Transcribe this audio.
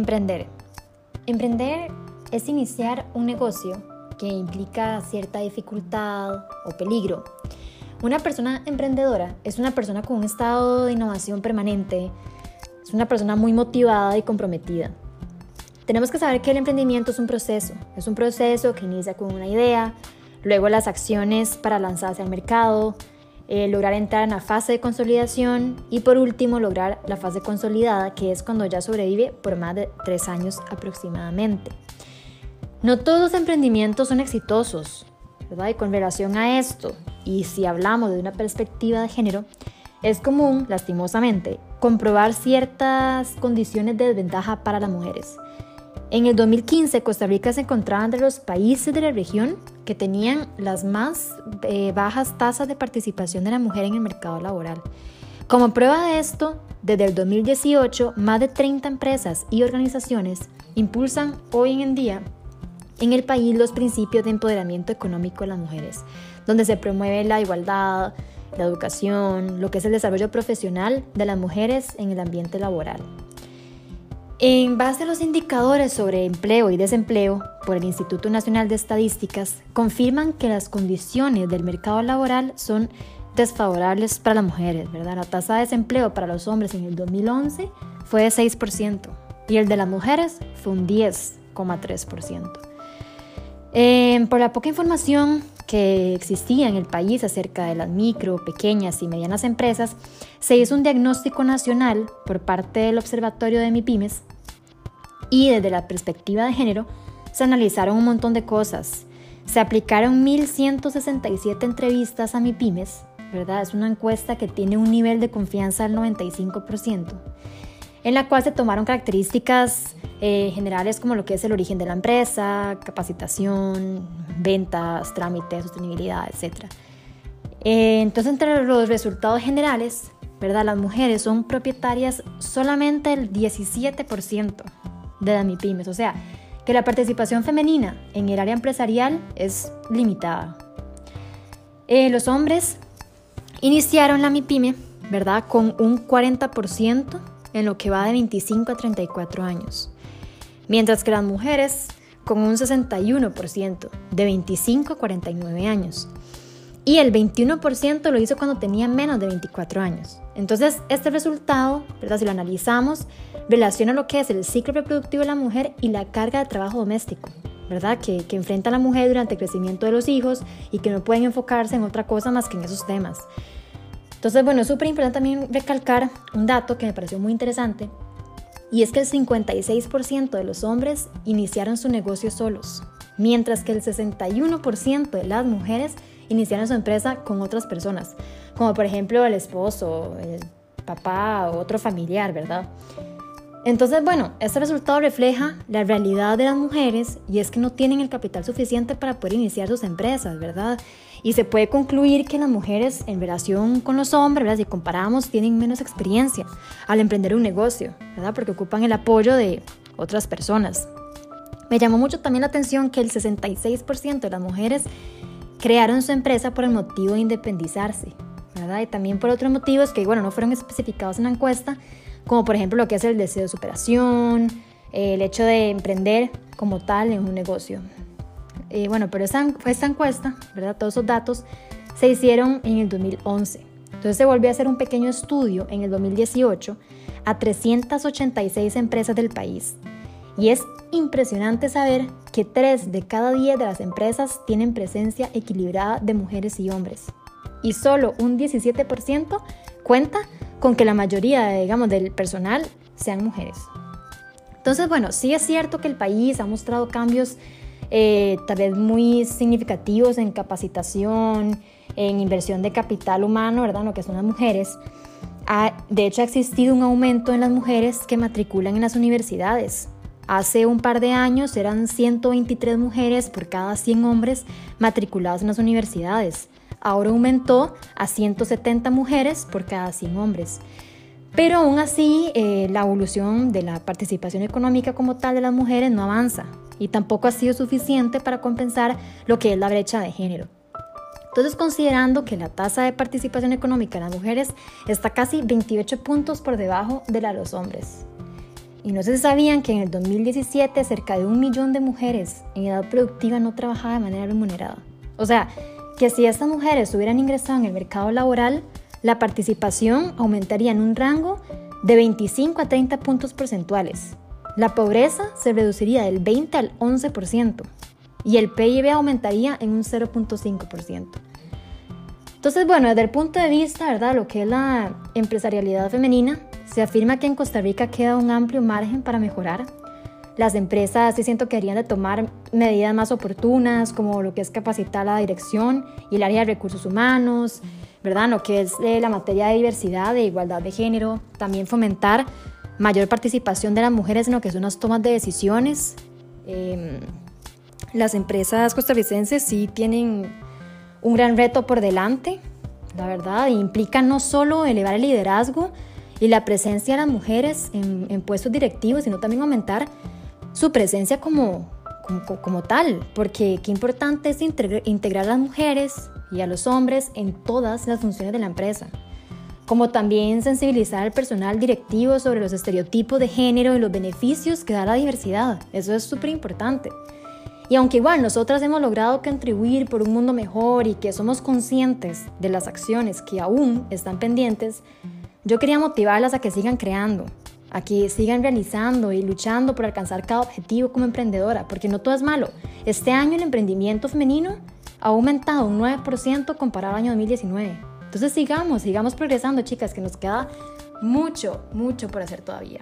Emprender. Emprender es iniciar un negocio que implica cierta dificultad o peligro. Una persona emprendedora es una persona con un estado de innovación permanente, es una persona muy motivada y comprometida. Tenemos que saber que el emprendimiento es un proceso, es un proceso que inicia con una idea, luego las acciones para lanzarse al mercado, eh, lograr entrar en la fase de consolidación y por último lograr la fase consolidada, que es cuando ya sobrevive por más de tres años aproximadamente. No todos los emprendimientos son exitosos, ¿verdad? Y con relación a esto, y si hablamos de una perspectiva de género, es común, lastimosamente, comprobar ciertas condiciones de desventaja para las mujeres. En el 2015, Costa Rica se encontraba entre los países de la región que tenían las más eh, bajas tasas de participación de la mujer en el mercado laboral. Como prueba de esto, desde el 2018, más de 30 empresas y organizaciones impulsan hoy en día en el país los principios de empoderamiento económico de las mujeres, donde se promueve la igualdad, la educación, lo que es el desarrollo profesional de las mujeres en el ambiente laboral. En base a los indicadores sobre empleo y desempleo por el Instituto Nacional de Estadísticas, confirman que las condiciones del mercado laboral son desfavorables para las mujeres, ¿verdad? La tasa de desempleo para los hombres en el 2011 fue de 6% y el de las mujeres fue un 10,3%. Eh, por la poca información que existía en el país acerca de las micro, pequeñas y medianas empresas, se hizo un diagnóstico nacional por parte del Observatorio de MIPIMES y desde la perspectiva de género se analizaron un montón de cosas. Se aplicaron 1.167 entrevistas a MIPIMES, ¿verdad? Es una encuesta que tiene un nivel de confianza del 95%, en la cual se tomaron características eh, generales como lo que es el origen de la empresa, capacitación, ventas, trámites, sostenibilidad, etc. Eh, entonces, entre los resultados generales, ¿verdad? Las mujeres son propietarias solamente del 17% de las MIPIMES, o sea, que la participación femenina en el área empresarial es limitada. Eh, los hombres iniciaron la MIPYME, ¿verdad? Con un 40% en lo que va de 25 a 34 años mientras que las mujeres con un 61% de 25 a 49 años. Y el 21% lo hizo cuando tenía menos de 24 años. Entonces, este resultado, ¿verdad? si lo analizamos, relaciona lo que es el ciclo reproductivo de la mujer y la carga de trabajo doméstico, ¿verdad? Que, que enfrenta la mujer durante el crecimiento de los hijos y que no pueden enfocarse en otra cosa más que en esos temas. Entonces, bueno, es súper importante también recalcar un dato que me pareció muy interesante, y es que el 56% de los hombres iniciaron su negocio solos, mientras que el 61% de las mujeres iniciaron su empresa con otras personas, como por ejemplo el esposo, el papá o otro familiar, ¿verdad? Entonces, bueno, este resultado refleja la realidad de las mujeres y es que no tienen el capital suficiente para poder iniciar sus empresas, ¿verdad? Y se puede concluir que las mujeres en relación con los hombres, ¿verdad? si comparamos, tienen menos experiencia al emprender un negocio, ¿verdad? porque ocupan el apoyo de otras personas. Me llamó mucho también la atención que el 66% de las mujeres crearon su empresa por el motivo de independizarse, ¿verdad? Y también por otros motivos que, bueno, no fueron especificados en la encuesta, como por ejemplo lo que es el deseo de superación, el hecho de emprender como tal en un negocio. Eh, bueno, pero esta, esta encuesta, ¿verdad? Todos esos datos se hicieron en el 2011. Entonces se volvió a hacer un pequeño estudio en el 2018 a 386 empresas del país. Y es impresionante saber que 3 de cada 10 de las empresas tienen presencia equilibrada de mujeres y hombres. Y solo un 17% cuenta con que la mayoría, digamos, del personal sean mujeres. Entonces, bueno, sí es cierto que el país ha mostrado cambios eh, tal vez muy significativos en capacitación, en inversión de capital humano, ¿verdad? Lo que son las mujeres. de hecho, ha existido un aumento en las mujeres que matriculan en las universidades. Hace un par de años eran 123 mujeres por cada 100 hombres matriculados en las universidades. Ahora aumentó a 170 mujeres por cada 100 hombres. Pero aún así, eh, la evolución de la participación económica como tal de las mujeres no avanza y tampoco ha sido suficiente para compensar lo que es la brecha de género. Entonces, considerando que la tasa de participación económica de las mujeres está casi 28 puntos por debajo de la de los hombres. Y no se sabían que en el 2017 cerca de un millón de mujeres en edad productiva no trabajaba de manera remunerada. O sea, que si estas mujeres hubieran ingresado en el mercado laboral, la participación aumentaría en un rango de 25 a 30 puntos porcentuales. La pobreza se reduciría del 20 al 11% y el PIB aumentaría en un 0.5%. Entonces, bueno, desde el punto de vista, ¿verdad? Lo que es la empresarialidad femenina, se afirma que en Costa Rica queda un amplio margen para mejorar. Las empresas sí siento que deberían de tomar medidas más oportunas, como lo que es capacitar la dirección y el área de recursos humanos, ¿verdad? Lo que es eh, la materia de diversidad, de igualdad de género, también fomentar mayor participación de las mujeres en lo que son las tomas de decisiones. Em, las empresas costarricenses sí tienen un gran reto por delante, la verdad, e implica no solo elevar el liderazgo y la presencia de las mujeres en, puestos directivos, sino también aumentar su presencia como, como, tal, porque qué importante es integrar a las mujeres y a los hombres en todas las funciones de la empresa, como también sensibilizar al personal directivo sobre los estereotipos de género y los beneficios que da la diversidad, eso es súper importante. Y aunque igual nosotras hemos logrado contribuir por un mundo mejor y que somos conscientes de las acciones que aún están pendientes, yo quería motivarlas a que sigan creando, a que sigan realizando y luchando por alcanzar cada objetivo como emprendedora, porque no todo es malo. Este año el emprendimiento femenino ha aumentado un 9% comparado al año 2019. Entonces sigamos, sigamos progresando, chicas, que nos queda mucho, mucho por hacer todavía.